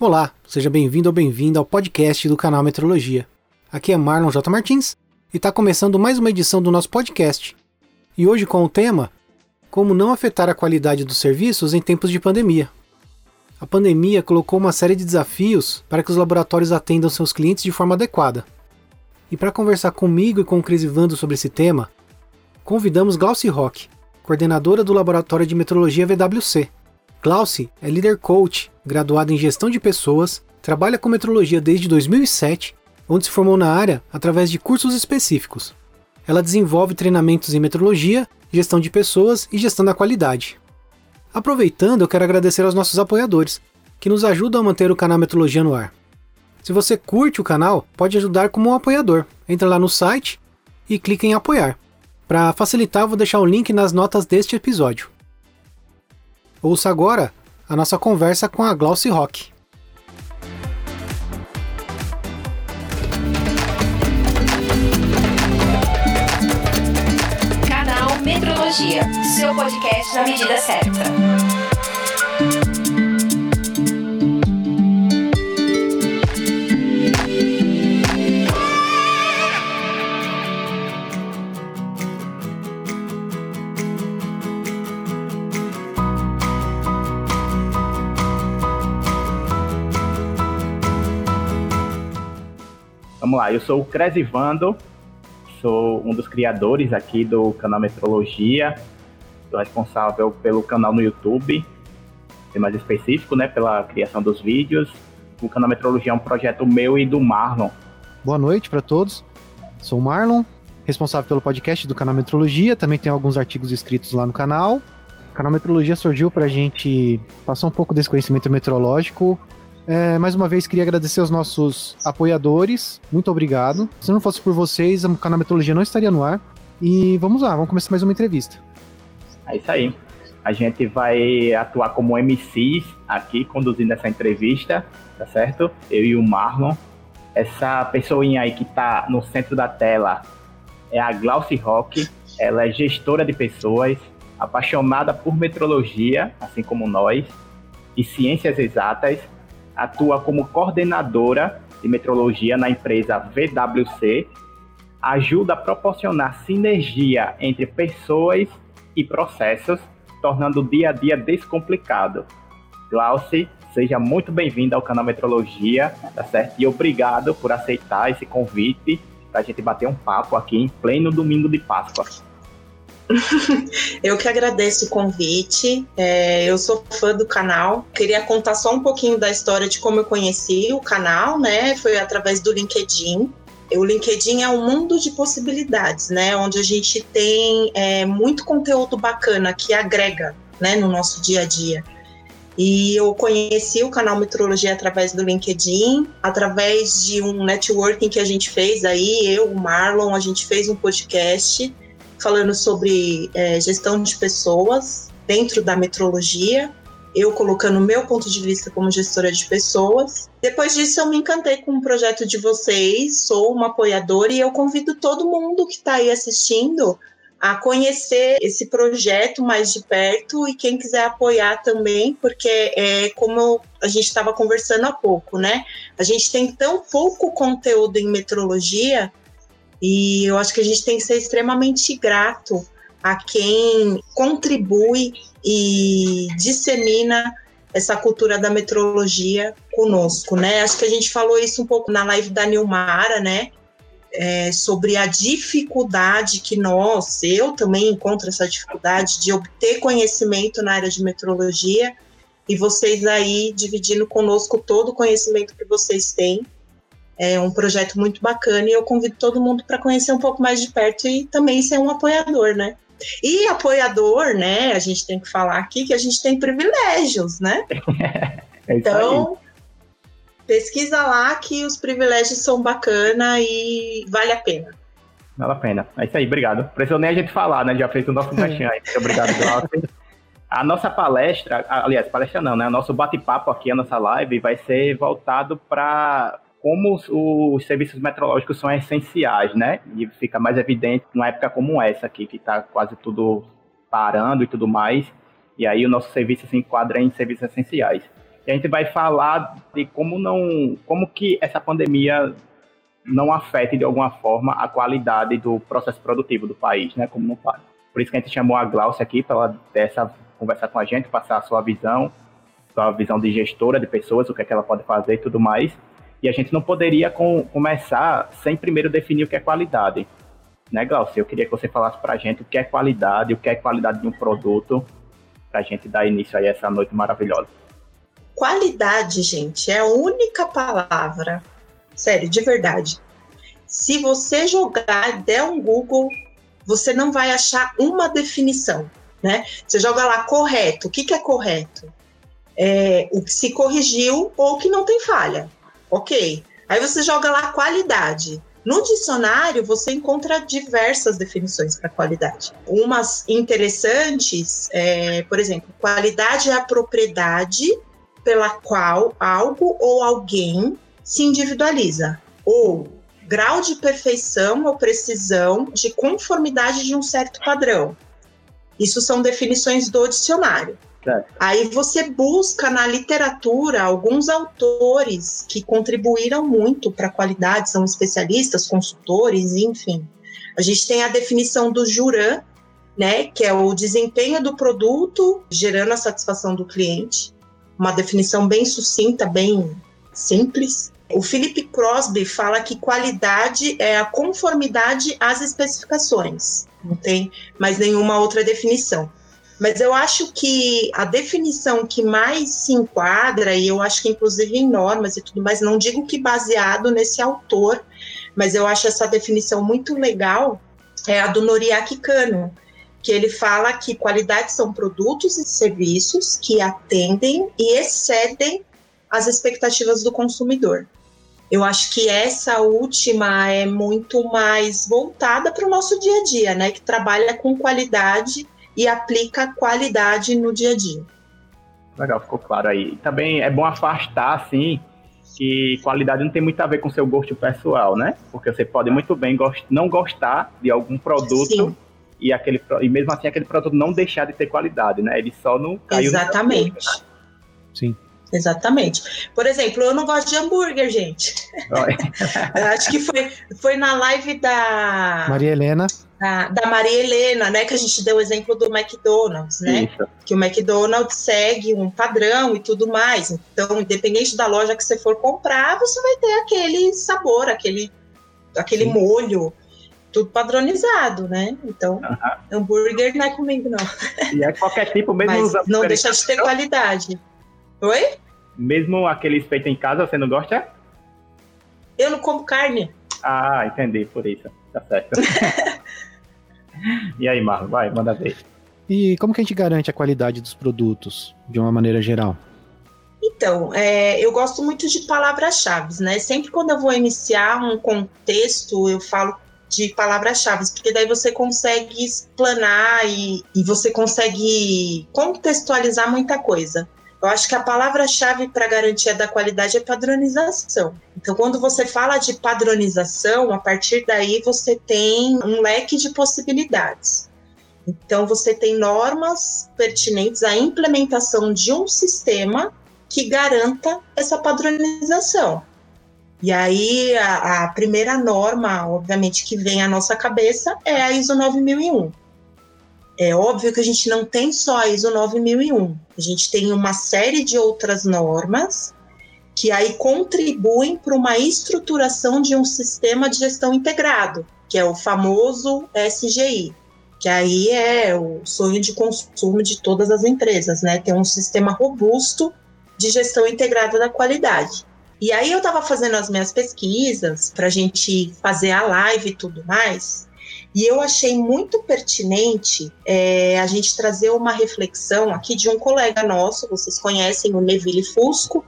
Olá, seja bem-vindo ou bem-vinda ao podcast do canal Metrologia. Aqui é Marlon J. Martins e está começando mais uma edição do nosso podcast. E hoje com o tema Como não afetar a qualidade dos serviços em tempos de pandemia. A pandemia colocou uma série de desafios para que os laboratórios atendam seus clientes de forma adequada. E para conversar comigo e com o Cris Ivando sobre esse tema, convidamos Glauci Rock, coordenadora do Laboratório de Metrologia VWC, Glauci é líder coach, graduada em gestão de pessoas, trabalha com metrologia desde 2007, onde se formou na área através de cursos específicos. Ela desenvolve treinamentos em metrologia, gestão de pessoas e gestão da qualidade. Aproveitando, eu quero agradecer aos nossos apoiadores, que nos ajudam a manter o canal Metrologia no ar. Se você curte o canal, pode ajudar como um apoiador. Entra lá no site e clique em apoiar. Para facilitar, vou deixar o link nas notas deste episódio. Ouça agora a nossa conversa com a Glauci Rock. Canal Metrologia, seu podcast na medida certa. Eu sou o Cresivando, sou um dos criadores aqui do canal Metrologia, sou responsável pelo canal no YouTube, mais específico, né, pela criação dos vídeos. O canal Metrologia é um projeto meu e do Marlon. Boa noite para todos. Sou o Marlon, responsável pelo podcast do canal Metrologia, também tem alguns artigos escritos lá no canal. O canal Metrologia surgiu para a gente passar um pouco desse conhecimento meteorológico é, mais uma vez, queria agradecer aos nossos apoiadores. Muito obrigado. Se não fosse por vocês, a canal Metodologia não estaria no ar. E vamos lá, vamos começar mais uma entrevista. É isso aí. A gente vai atuar como MCs aqui, conduzindo essa entrevista, tá certo? Eu e o Marlon. Essa pessoinha aí que tá no centro da tela é a Glauci Rock. Ela é gestora de pessoas, apaixonada por metrologia, assim como nós, e ciências exatas atua como coordenadora de metrologia na empresa VWC, ajuda a proporcionar sinergia entre pessoas e processos, tornando o dia a dia descomplicado. Glauci, seja muito bem-vindo ao canal Metrologia, tá certo? E obrigado por aceitar esse convite para a gente bater um papo aqui em pleno domingo de Páscoa. eu que agradeço o convite. É, eu sou fã do canal. Queria contar só um pouquinho da história de como eu conheci o canal, né? Foi através do LinkedIn. O LinkedIn é um mundo de possibilidades, né? Onde a gente tem é, muito conteúdo bacana que agrega, né, no nosso dia a dia. E eu conheci o canal Metrologia através do LinkedIn, através de um networking que a gente fez aí, eu, o Marlon, a gente fez um podcast falando sobre é, gestão de pessoas dentro da metrologia, eu colocando o meu ponto de vista como gestora de pessoas. Depois disso, eu me encantei com o projeto de vocês, sou uma apoiadora e eu convido todo mundo que está aí assistindo a conhecer esse projeto mais de perto e quem quiser apoiar também, porque é como a gente estava conversando há pouco, né? A gente tem tão pouco conteúdo em metrologia e eu acho que a gente tem que ser extremamente grato a quem contribui e dissemina essa cultura da metrologia conosco, né? Acho que a gente falou isso um pouco na live da Nilmara, né? É, sobre a dificuldade que nós, eu também encontro essa dificuldade de obter conhecimento na área de metrologia e vocês aí dividindo conosco todo o conhecimento que vocês têm é um projeto muito bacana e eu convido todo mundo para conhecer um pouco mais de perto e também ser um apoiador, né? E apoiador, né? A gente tem que falar aqui que a gente tem privilégios, né? é então, pesquisa lá que os privilégios são bacana e vale a pena. Vale a pena. É isso aí, obrigado. Precisou nem a gente falar, né? Já fez o nosso merchan aí. Obrigado, Glaucio. A nossa palestra, aliás, palestra não, né? O nosso bate-papo aqui, a nossa live, vai ser voltado para como os, os, serviços meteorológicos são essenciais, né? E fica mais evidente numa época como essa aqui, que está quase tudo parando e tudo mais. E aí o nosso serviço se enquadra em serviços essenciais. E a gente vai falar de como não, como que essa pandemia não afete de alguma forma a qualidade do processo produtivo do país, né? Como não faz. Por isso que a gente chamou a Glaucia aqui para ela ter essa conversar com a gente, passar a sua visão, sua visão de gestora de pessoas, o que, é que ela pode fazer e tudo mais. E a gente não poderia com, começar sem primeiro definir o que é qualidade. Né, Glaucia? Eu queria que você falasse para a gente o que é qualidade, o que é qualidade de um produto, para a gente dar início a essa noite maravilhosa. Qualidade, gente, é a única palavra, sério, de verdade. Se você jogar, der um Google, você não vai achar uma definição né? Você joga lá correto. O que, que é correto? É, o que se corrigiu ou que não tem falha. Ok. Aí você joga lá qualidade. No dicionário, você encontra diversas definições para qualidade. Umas interessantes, é, por exemplo, qualidade é a propriedade pela qual algo ou alguém se individualiza, ou grau de perfeição ou precisão de conformidade de um certo padrão. Isso são definições do dicionário. Aí você busca na literatura alguns autores que contribuíram muito para a qualidade, são especialistas, consultores, enfim. A gente tem a definição do Juran, né, que é o desempenho do produto gerando a satisfação do cliente. Uma definição bem sucinta, bem simples. O Philip Crosby fala que qualidade é a conformidade às especificações não tem mais nenhuma outra definição. Mas eu acho que a definição que mais se enquadra, e eu acho que inclusive em normas e tudo mais, não digo que baseado nesse autor, mas eu acho essa definição muito legal, é a do Noriaki Kano, que ele fala que qualidade são produtos e serviços que atendem e excedem as expectativas do consumidor. Eu acho que essa última é muito mais voltada para o nosso dia a dia, né? Que trabalha com qualidade e aplica qualidade no dia a dia. Legal, ficou claro aí. Também é bom afastar, assim, que qualidade não tem muito a ver com seu gosto pessoal, né? Porque você pode muito bem gost não gostar de algum produto Sim. e aquele e mesmo assim aquele produto não deixar de ter qualidade, né? Ele só não caiu. Exatamente. Gosto, né? Sim. Exatamente. Por exemplo, eu não gosto de hambúrguer, gente. acho que foi, foi na live da. Maria Helena. Da, da, Maria Helena, né? Que a gente deu o exemplo do McDonald's, né? Isso. Que o McDonald's segue um padrão e tudo mais. Então, independente da loja que você for comprar, você vai ter aquele sabor, aquele, aquele molho, tudo padronizado, né? Então, uh -huh. hambúrguer não é comigo, não. E é qualquer tipo, mesmo Mas não deixa de ter qualidade. Oi? Mesmo aqueles feitos em casa, você não gosta? Eu não como carne. Ah, entendi, por isso. Tá certo. e aí, Marlon, vai, manda ver. E como que a gente garante a qualidade dos produtos, de uma maneira geral? Então, é, eu gosto muito de palavras-chave, né? Sempre quando eu vou iniciar um contexto, eu falo de palavras-chave, porque daí você consegue explanar e, e você consegue contextualizar muita coisa. Eu acho que a palavra-chave para garantia da qualidade é padronização. Então, quando você fala de padronização, a partir daí você tem um leque de possibilidades. Então, você tem normas pertinentes à implementação de um sistema que garanta essa padronização. E aí, a, a primeira norma, obviamente, que vem à nossa cabeça é a ISO 9001. É óbvio que a gente não tem só a ISO 9001, a gente tem uma série de outras normas que aí contribuem para uma estruturação de um sistema de gestão integrado, que é o famoso SGI, que aí é o sonho de consumo de todas as empresas, né? Ter um sistema robusto de gestão integrada da qualidade. E aí eu estava fazendo as minhas pesquisas para a gente fazer a live e tudo mais, e eu achei muito pertinente é, a gente trazer uma reflexão aqui de um colega nosso, vocês conhecem o Neville Fusco,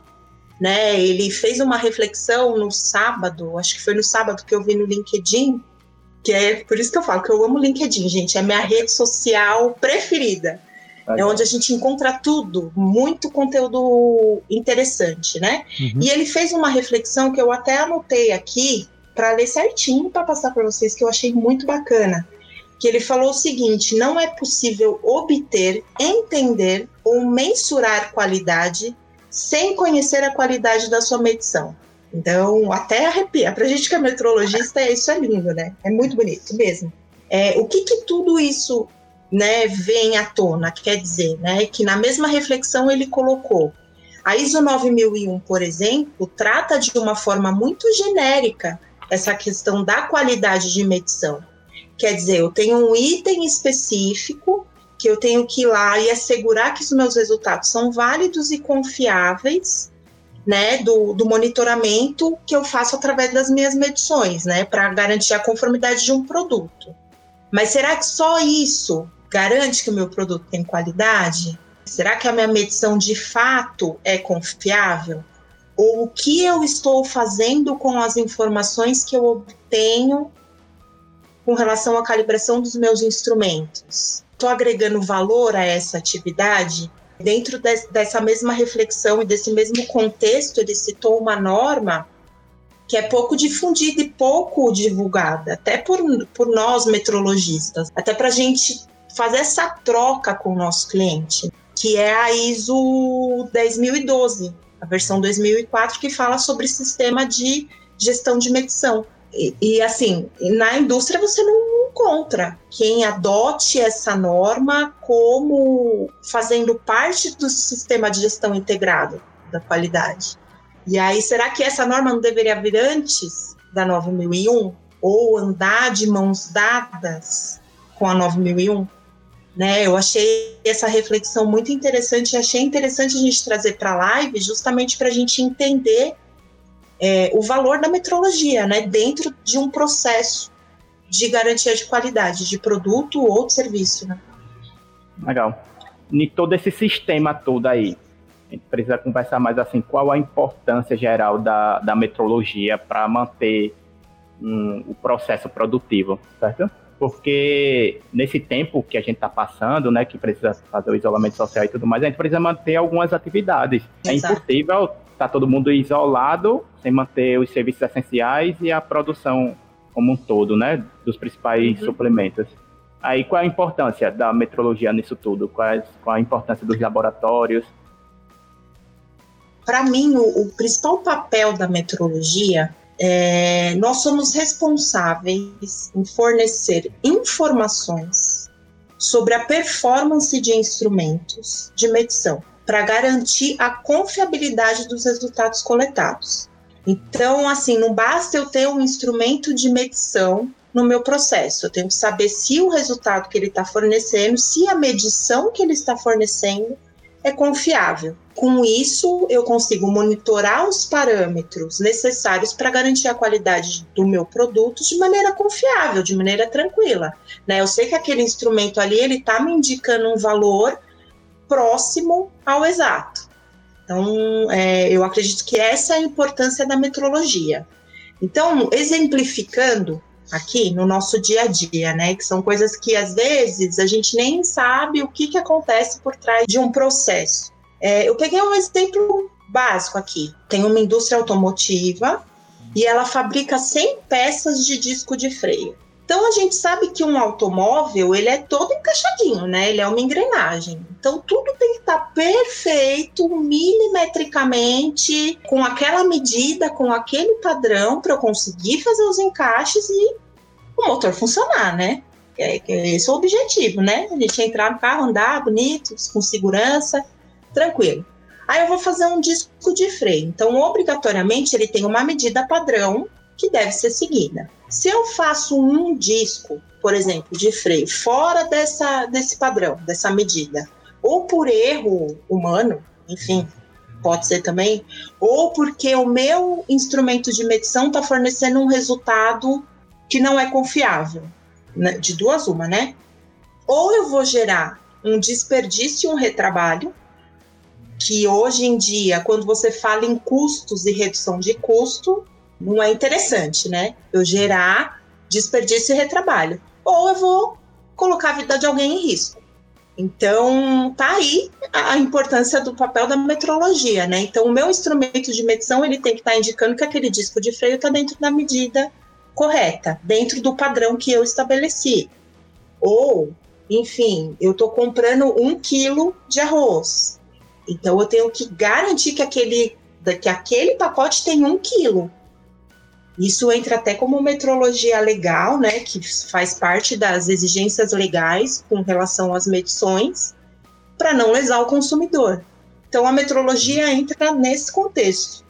né? Ele fez uma reflexão no sábado, acho que foi no sábado que eu vi no LinkedIn, que é por isso que eu falo que eu amo o LinkedIn, gente, é minha rede social preferida. É onde a gente encontra tudo, muito conteúdo interessante, né? Uhum. E ele fez uma reflexão que eu até anotei aqui, para ler certinho para passar para vocês que eu achei muito bacana. Que ele falou o seguinte: não é possível obter, entender ou mensurar qualidade sem conhecer a qualidade da sua medição. Então, até arrepia. Para gente que é metrologista, isso é lindo, né? É muito bonito mesmo. É, o que, que tudo isso né, vem à tona? Quer dizer, né, que na mesma reflexão ele colocou a ISO 9001, por exemplo, trata de uma forma muito genérica essa questão da qualidade de medição. Quer dizer, eu tenho um item específico que eu tenho que ir lá e assegurar que os meus resultados são válidos e confiáveis, né, do, do monitoramento que eu faço através das minhas medições, né, para garantir a conformidade de um produto. Mas será que só isso garante que o meu produto tem qualidade? Será que a minha medição de fato é confiável? Ou o que eu estou fazendo com as informações que eu obtenho com relação à calibração dos meus instrumentos? Estou agregando valor a essa atividade? Dentro de, dessa mesma reflexão e desse mesmo contexto, ele citou uma norma que é pouco difundida e pouco divulgada, até por, por nós metrologistas, até para a gente fazer essa troca com o nosso cliente que é a ISO 10012, a versão 2004, que fala sobre sistema de gestão de medição. E, e, assim, na indústria você não encontra quem adote essa norma como fazendo parte do sistema de gestão integrado da qualidade. E aí, será que essa norma não deveria vir antes da 9001? Ou andar de mãos dadas com a 9001? Né, eu achei essa reflexão muito interessante, achei interessante a gente trazer para a live justamente para a gente entender é, o valor da metrologia, né, dentro de um processo de garantia de qualidade de produto ou de serviço. Né? Legal. E todo esse sistema todo aí, a gente precisa conversar mais assim, qual a importância geral da, da metrologia para manter um, o processo produtivo, certo? Porque nesse tempo que a gente está passando, né, que precisa fazer o isolamento social e tudo mais, a gente precisa manter algumas atividades. É Exato. É impossível estar tá todo mundo isolado, sem manter os serviços essenciais e a produção como um todo, né, dos principais uhum. suplementos. Aí, qual é a importância da metrologia nisso tudo? Qual é, qual é a importância dos laboratórios? Para mim, o, o principal papel da metrologia é, nós somos responsáveis em fornecer informações sobre a performance de instrumentos de medição para garantir a confiabilidade dos resultados coletados. Então, assim, não basta eu ter um instrumento de medição no meu processo, eu tenho que saber se o resultado que ele está fornecendo, se a medição que ele está fornecendo é confiável. Com isso, eu consigo monitorar os parâmetros necessários para garantir a qualidade do meu produto de maneira confiável, de maneira tranquila. Né? Eu sei que aquele instrumento ali ele está me indicando um valor próximo ao exato. Então, é, eu acredito que essa é a importância da metrologia. Então, exemplificando, aqui no nosso dia a dia, né? Que são coisas que às vezes a gente nem sabe o que, que acontece por trás de um processo. É, eu peguei um exemplo básico aqui. Tem uma indústria automotiva e ela fabrica 100 peças de disco de freio. Então a gente sabe que um automóvel ele é todo encaixadinho, né? Ele é uma engrenagem. Então tudo tem que estar perfeito, milimetricamente, com aquela medida, com aquele padrão para eu conseguir fazer os encaixes e o motor funcionar, né? É, esse é o objetivo, né? A gente entrar no carro, andar bonito, com segurança, tranquilo. Aí eu vou fazer um disco de freio. Então, obrigatoriamente, ele tem uma medida padrão que deve ser seguida. Se eu faço um disco, por exemplo, de freio fora dessa, desse padrão, dessa medida, ou por erro humano, enfim, pode ser também, ou porque o meu instrumento de medição está fornecendo um resultado que não é confiável, né? de duas uma, né? Ou eu vou gerar um desperdício e um retrabalho, que hoje em dia, quando você fala em custos e redução de custo, não é interessante, né? Eu gerar desperdício e retrabalho. Ou eu vou colocar a vida de alguém em risco. Então, tá aí a importância do papel da metrologia, né? Então, o meu instrumento de medição, ele tem que estar tá indicando que aquele disco de freio está dentro da medida correta, dentro do padrão que eu estabeleci. Ou, enfim, eu estou comprando um quilo de arroz. Então eu tenho que garantir que aquele, que aquele pacote tem um quilo. Isso entra até como metrologia legal, né, que faz parte das exigências legais com relação às medições, para não lesar o consumidor. Então a metrologia entra nesse contexto.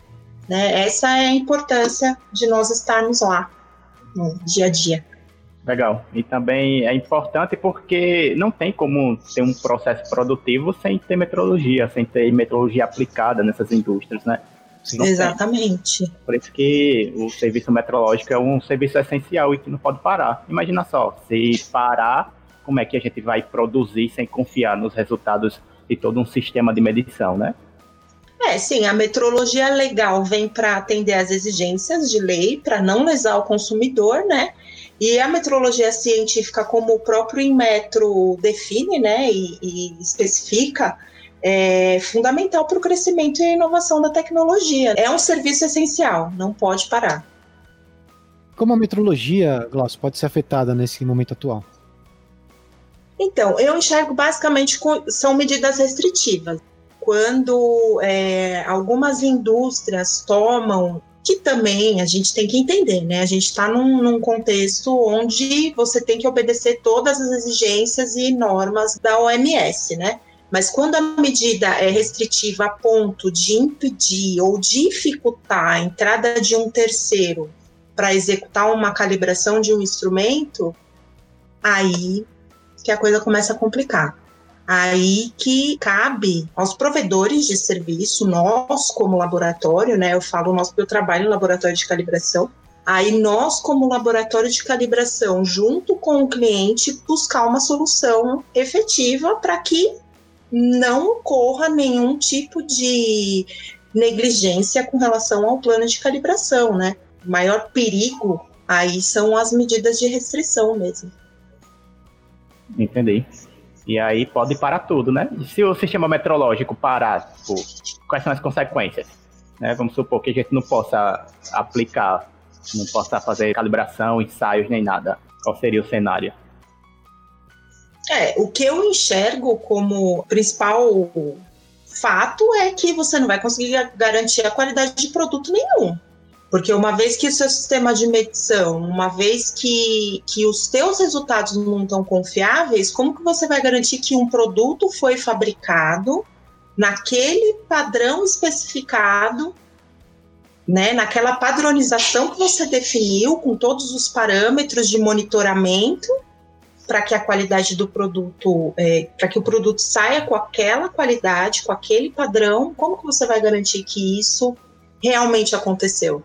Né? Essa é a importância de nós estarmos lá no dia a dia. Legal. E também é importante porque não tem como ter um processo produtivo sem ter metrologia, sem ter metrologia aplicada nessas indústrias, né? Não Exatamente. Tem. Por isso que o serviço metrológico é um serviço essencial e que não pode parar. Imagina só, se parar, como é que a gente vai produzir sem confiar nos resultados de todo um sistema de medição, né? É, sim, a metrologia legal vem para atender às exigências de lei, para não lesar o consumidor, né? E a metrologia científica, como o próprio Inmetro define né, e, e especifica, é fundamental para o crescimento e a inovação da tecnologia. É um serviço essencial, não pode parar. Como a metrologia, Glaucio, pode ser afetada nesse momento atual? Então, eu enxergo basicamente com, são medidas restritivas. Quando é, algumas indústrias tomam que também a gente tem que entender, né? A gente está num, num, contexto onde você tem que obedecer todas as exigências e normas da OMS, né? Mas quando a medida é restritiva a ponto de impedir ou dificultar a entrada de um terceiro para executar uma calibração de um instrumento, aí que a coisa começa a complicar. Aí que cabe aos provedores de serviço, nós como laboratório, né? Eu falo nós porque eu trabalho em laboratório de calibração. Aí nós, como laboratório de calibração, junto com o cliente, buscar uma solução efetiva para que não ocorra nenhum tipo de negligência com relação ao plano de calibração, né? O maior perigo aí são as medidas de restrição mesmo. Entendi. E aí pode parar tudo, né? Se o sistema meteorológico parar, tipo, quais são as consequências? Né? Vamos supor que a gente não possa aplicar, não possa fazer calibração, ensaios nem nada. Qual seria o cenário? É, o que eu enxergo como principal fato é que você não vai conseguir garantir a qualidade de produto nenhum. Porque uma vez que o seu sistema de medição, uma vez que, que os teus resultados não estão confiáveis, como que você vai garantir que um produto foi fabricado naquele padrão especificado, né, naquela padronização que você definiu, com todos os parâmetros de monitoramento, para que a qualidade do produto, é, para que o produto saia com aquela qualidade, com aquele padrão, como que você vai garantir que isso realmente aconteceu?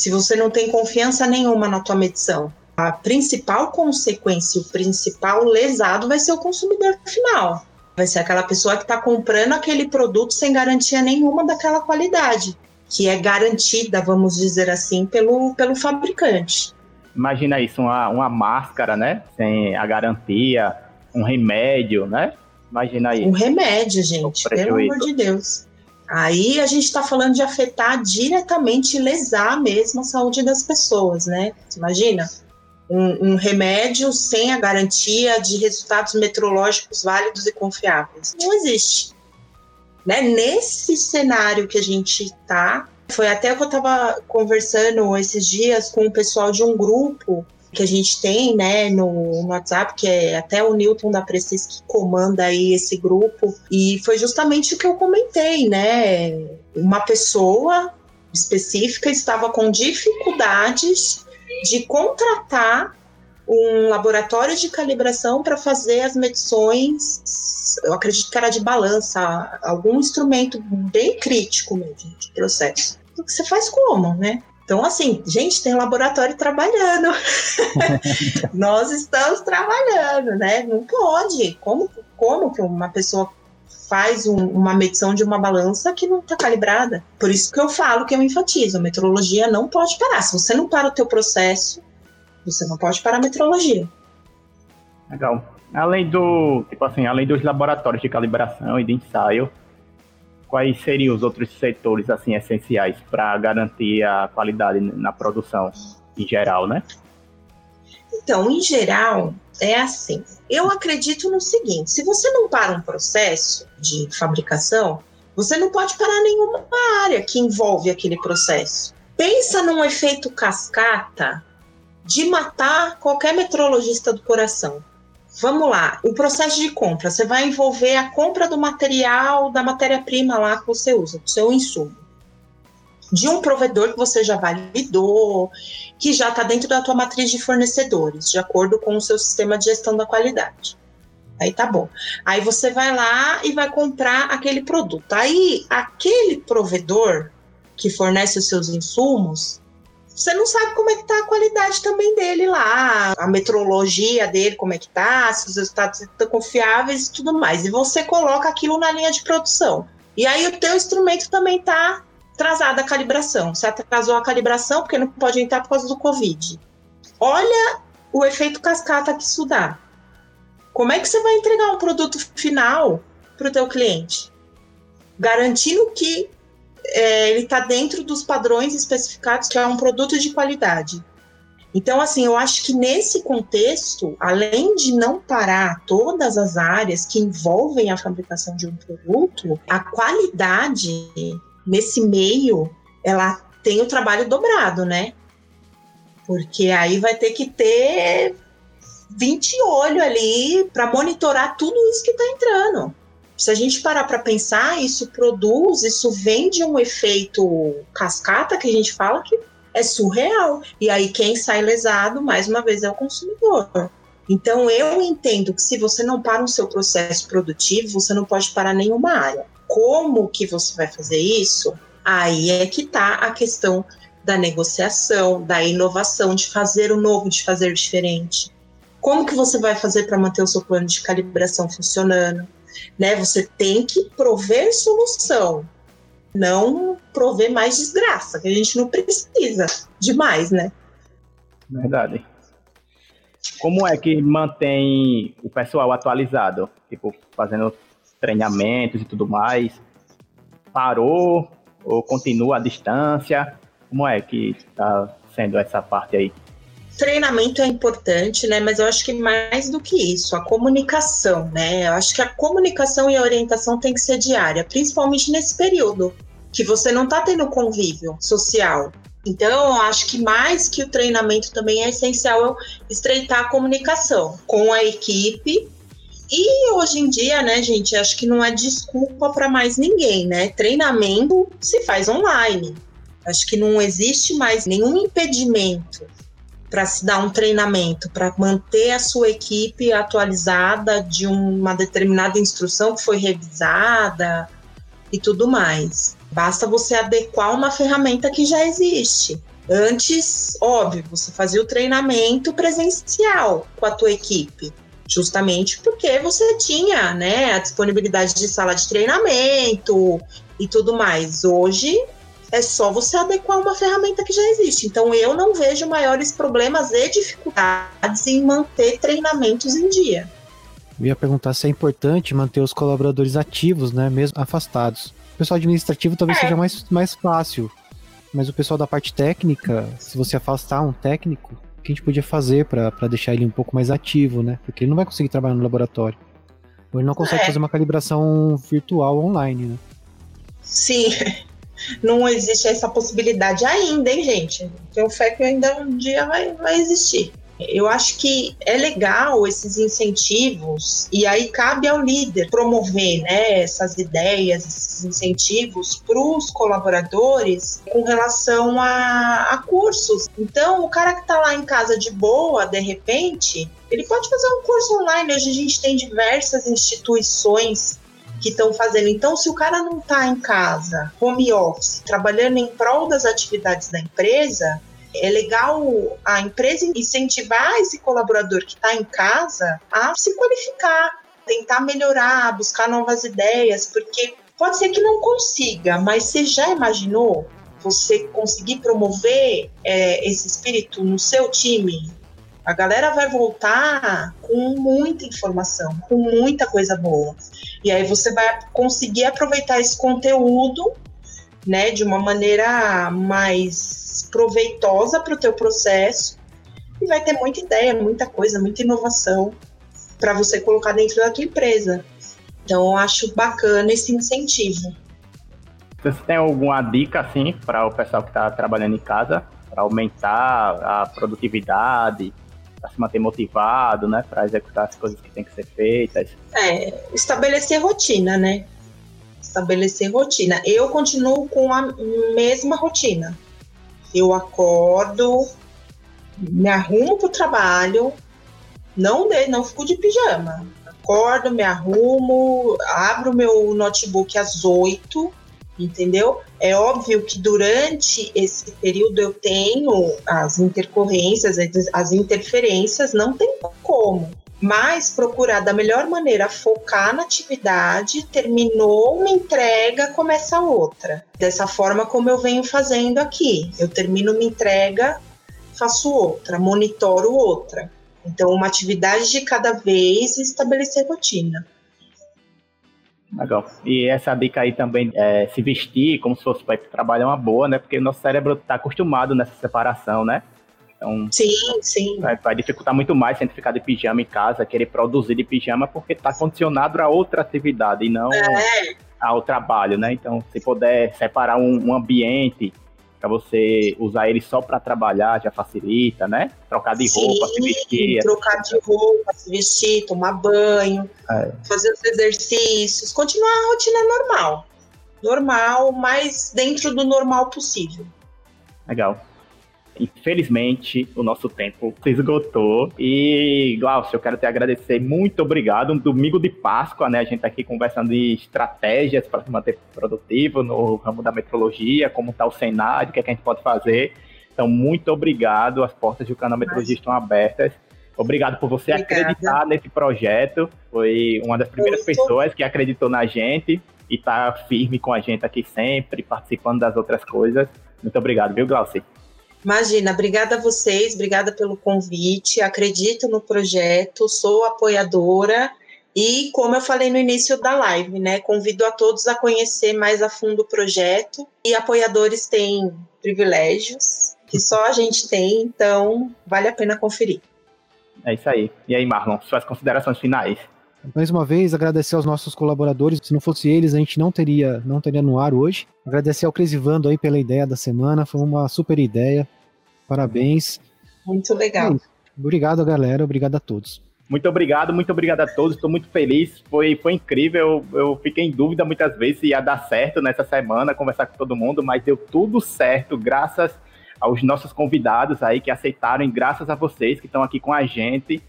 se você não tem confiança nenhuma na tua medição. A principal consequência, o principal lesado vai ser o consumidor final. Vai ser aquela pessoa que está comprando aquele produto sem garantia nenhuma daquela qualidade, que é garantida, vamos dizer assim, pelo, pelo fabricante. Imagina isso, uma, uma máscara, né? Sem a garantia, um remédio, né? Imagina aí. Um remédio, gente, pelo amor de Deus. Aí a gente está falando de afetar diretamente, lesar mesmo a saúde das pessoas, né? Imagina um, um, remédio sem a garantia de resultados meteorológicos válidos e confiáveis. Não existe. Né? Nesse cenário que a gente está, foi até que eu estava conversando esses dias com o pessoal de um grupo que a gente tem, né, no, no, WhatsApp, que é até o Newton da Precis que comanda aí esse grupo, e foi justamente o que eu comentei, né, uma pessoa específica estava com dificuldades de contratar um laboratório de calibração para fazer as medições, eu acredito que era de balança, algum instrumento bem crítico mesmo de processo. Você faz como, né? Então, assim, gente, tem laboratório trabalhando. Nós estamos trabalhando, né? Não pode. Como, como que uma pessoa faz um, uma medição de uma balança que não está calibrada? Por isso que eu falo que eu enfatizo, a metrologia não pode parar. Se você não para o teu processo, você não pode parar a metrologia. Legal. Além do, tipo assim, além dos laboratórios de calibração e de ensaio, quais seriam os outros setores assim essenciais para garantir a qualidade na produção em geral, né? Então, em geral, é assim. Eu acredito no seguinte: se você não para um processo de fabricação, Você não pode parar nenhuma área que envolve aquele processo. Pensa num efeito cascata de matar qualquer metrologista do coração. Vamos lá, o processo de compra, você vai envolver a compra do material, da matéria-prima lá que você usa, do seu insumo. De um provedor que você já validou, que já está dentro da tua matriz de fornecedores, de acordo com o seu sistema de gestão da qualidade. Aí tá bom. Aí você vai lá e vai comprar aquele produto. Aí aquele provedor que fornece os seus insumos, você não sabe como é que tá a qualidade também dele lá, a metrologia dele, como é que tá, se os resultados estão confiáveis e tudo mais. E você coloca aquilo na linha de produção. E aí o teu instrumento também tá atrasado a calibração. Você atrasou a calibração porque não pode entrar por causa do Covid. Olha o efeito cascata que isso dá. Como é que você vai entregar um produto final para o teu cliente? Garantindo que é, ele está dentro dos padrões especificados que é um produto de qualidade. Então, assim, eu acho que nesse contexto, além de não parar todas as áreas que envolvem a fabricação de um produto, a qualidade nesse meio, ela tem o trabalho dobrado, né? Porque aí vai ter que ter 20 olhos ali para monitorar tudo isso que está entrando. Se a gente parar para pensar, isso produz, isso vem de um efeito cascata que a gente fala que é surreal. E aí quem sai lesado, mais uma vez, é o consumidor. Então eu entendo que se você não para o seu processo produtivo, você não pode parar nenhuma área. Como que você vai fazer isso? Aí é que está a questão da negociação, da inovação, de fazer o novo, de fazer diferente. Como que você vai fazer para manter o seu plano de calibração funcionando? Né? Você tem que prover solução, não prover mais desgraça, que a gente não precisa demais, né? Verdade. Como é que mantém o pessoal atualizado? Tipo, fazendo treinamentos e tudo mais? Parou ou continua à distância? Como é que está sendo essa parte aí? Treinamento é importante, né? Mas eu acho que mais do que isso, a comunicação, né? Eu acho que a comunicação e a orientação tem que ser diária, principalmente nesse período que você não está tendo convívio social. Então, eu acho que mais que o treinamento também é essencial estreitar a comunicação com a equipe. E hoje em dia, né, gente, acho que não é desculpa para mais ninguém, né? Treinamento se faz online. Acho que não existe mais nenhum impedimento para se dar um treinamento, para manter a sua equipe atualizada de uma determinada instrução que foi revisada e tudo mais. Basta você adequar uma ferramenta que já existe. Antes, óbvio, você fazia o treinamento presencial com a tua equipe, justamente porque você tinha, né, a disponibilidade de sala de treinamento e tudo mais. Hoje é só você adequar uma ferramenta que já existe. Então, eu não vejo maiores problemas e dificuldades em manter treinamentos em dia. Eu ia perguntar se é importante manter os colaboradores ativos, né, mesmo afastados. O pessoal administrativo talvez é. seja mais, mais fácil, mas o pessoal da parte técnica, se você afastar um técnico, o que a gente podia fazer para deixar ele um pouco mais ativo, né? Porque ele não vai conseguir trabalhar no laboratório. Ou ele não consegue é. fazer uma calibração virtual online, né? Sim, não existe essa possibilidade ainda, hein, gente? Tenho fé que ainda um dia vai, vai existir. Eu acho que é legal esses incentivos, e aí cabe ao líder promover né, essas ideias, esses incentivos para os colaboradores com relação a, a cursos. Então, o cara que está lá em casa de boa, de repente, ele pode fazer um curso online. Hoje a gente tem diversas instituições que estão fazendo. Então, se o cara não está em casa, home office, trabalhando em prol das atividades da empresa, é legal a empresa incentivar esse colaborador que está em casa a se qualificar, tentar melhorar, buscar novas ideias, porque pode ser que não consiga, mas você já imaginou você conseguir promover é, esse espírito no seu time? A galera vai voltar com muita informação, com muita coisa boa. E aí você vai conseguir aproveitar esse conteúdo, né, de uma maneira mais proveitosa para o teu processo e vai ter muita ideia, muita coisa, muita inovação para você colocar dentro da tua empresa. Então, eu acho bacana esse incentivo. Você tem alguma dica assim para o pessoal que está trabalhando em casa para aumentar a produtividade, para se manter motivado, né, para executar as coisas que tem que ser feitas? É, estabelecer rotina, né? Estabelecer rotina. Eu continuo com a mesma rotina. Eu acordo, me arrumo para o trabalho, não, de, não fico de pijama. Acordo, me arrumo, abro meu notebook às oito, entendeu? É óbvio que durante esse período eu tenho as intercorrências, as interferências, não tem como. Mas procurar da melhor maneira focar na atividade, terminou uma entrega, começa outra. Dessa forma como eu venho fazendo aqui. Eu termino uma entrega, faço outra, monitoro outra. Então, uma atividade de cada vez e estabelecer rotina. Legal. E essa dica aí também é se vestir como se fosse para trabalhar uma boa, né? Porque o nosso cérebro está acostumado nessa separação, né? Então, sim, sim. Vai, vai, dificultar muito mais se a gente ficar de pijama em casa, querer produzir de pijama, porque está condicionado a outra atividade e não é. ao trabalho, né? Então, se puder separar um, um ambiente para você usar ele só para trabalhar já facilita, né? Trocar de Sim, roupa, se vestir. Trocar de roupa, se vestir, tomar banho, é. fazer os exercícios, continuar a rotina normal. Normal, mas dentro do normal possível. Legal. Infelizmente, o nosso tempo se esgotou. E, Glaucio, eu quero te agradecer. Muito obrigado. Um domingo de Páscoa, né? A gente tá aqui conversando de estratégias para se manter produtivo no ramo da metrologia, como está o cenário, o que, é que a gente pode fazer. Então, muito obrigado. As portas do canal Metrologia estão abertas. Obrigado por você Obrigada. acreditar nesse projeto. Foi uma das primeiras pessoas que acreditou na gente e está firme com a gente aqui sempre, participando das outras coisas. Muito obrigado, viu, Glaucio? Imagina, obrigada a vocês, obrigada pelo convite. Acredito no projeto, sou apoiadora e, como eu falei no início da live, né, convido a todos a conhecer mais a fundo o projeto. E apoiadores têm privilégios que só a gente tem, então vale a pena conferir. É isso aí. E aí, Marlon, suas considerações finais? Mais uma vez, agradecer aos nossos colaboradores. Se não fosse eles, a gente não teria, não teria no ar hoje. Agradecer ao Cresivando aí pela ideia da semana. Foi uma super ideia. Parabéns. Muito legal. Obrigado, galera. Obrigado a todos. Muito obrigado, muito obrigado a todos. Estou muito feliz. Foi, foi incrível. Eu, eu fiquei em dúvida muitas vezes se ia dar certo nessa semana, conversar com todo mundo, mas deu tudo certo, graças aos nossos convidados aí que aceitaram, e graças a vocês que estão aqui com a gente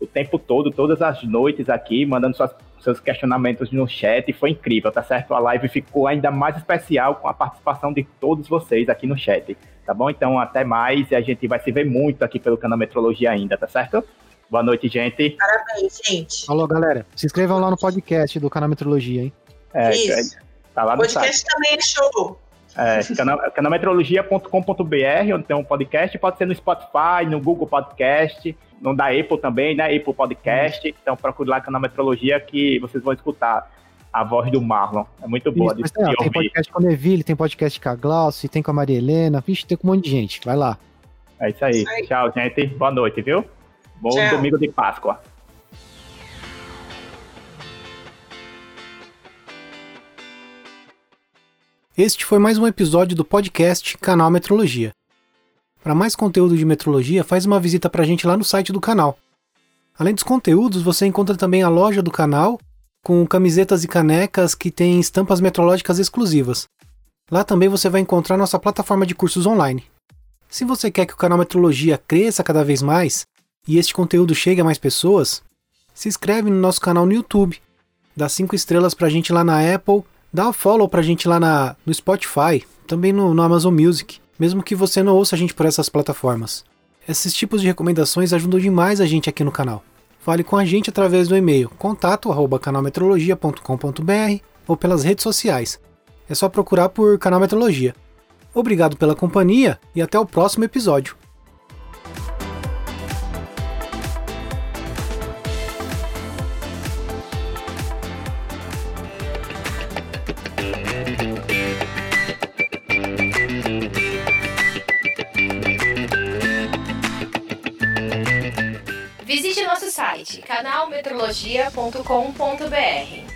o tempo todo, todas as noites aqui, mandando suas, seus questionamentos no chat. Foi incrível, tá certo? A live ficou ainda mais especial com a participação de todos vocês aqui no chat. Tá bom? Então, até mais e a gente vai se ver muito aqui pelo canal Metrologia ainda, tá certo? Boa noite, gente. Parabéns, gente. Alô, galera. Se inscrevam lá no podcast do canal Metrologia, hein? É, Isso. Tá lá no podcast site. também é show. É, onde tem um podcast, pode ser no Spotify, no Google Podcast, no da Apple também, né? Apple Podcast. Hum. Então procure lá Canal Metrologia que vocês vão escutar a voz do Marlon. É muito boa Isso, de, de Tem podcast com a Neville, tem podcast com a Glaucio, tem com a Maria Helena. Vixe, tem com um monte de gente. Vai lá. É isso aí. Tchau, gente. Boa noite, viu? Bom Tchau. domingo de Páscoa. Este foi mais um episódio do podcast Canal Metrologia. Para mais conteúdo de metrologia, faz uma visita para a gente lá no site do canal. Além dos conteúdos, você encontra também a loja do canal com camisetas e canecas que tem estampas metrológicas exclusivas. Lá também você vai encontrar nossa plataforma de cursos online. Se você quer que o canal Metrologia cresça cada vez mais e este conteúdo chegue a mais pessoas, se inscreve no nosso canal no YouTube, dá 5 estrelas para a gente lá na Apple Dá um follow pra gente lá na, no Spotify, também no, no Amazon Music, mesmo que você não ouça a gente por essas plataformas. Esses tipos de recomendações ajudam demais a gente aqui no canal. Fale com a gente através do e-mail contato@canalmetrologia.com.br ou pelas redes sociais. É só procurar por Canal Metrologia. Obrigado pela companhia e até o próximo episódio. canalmetrologia.com.br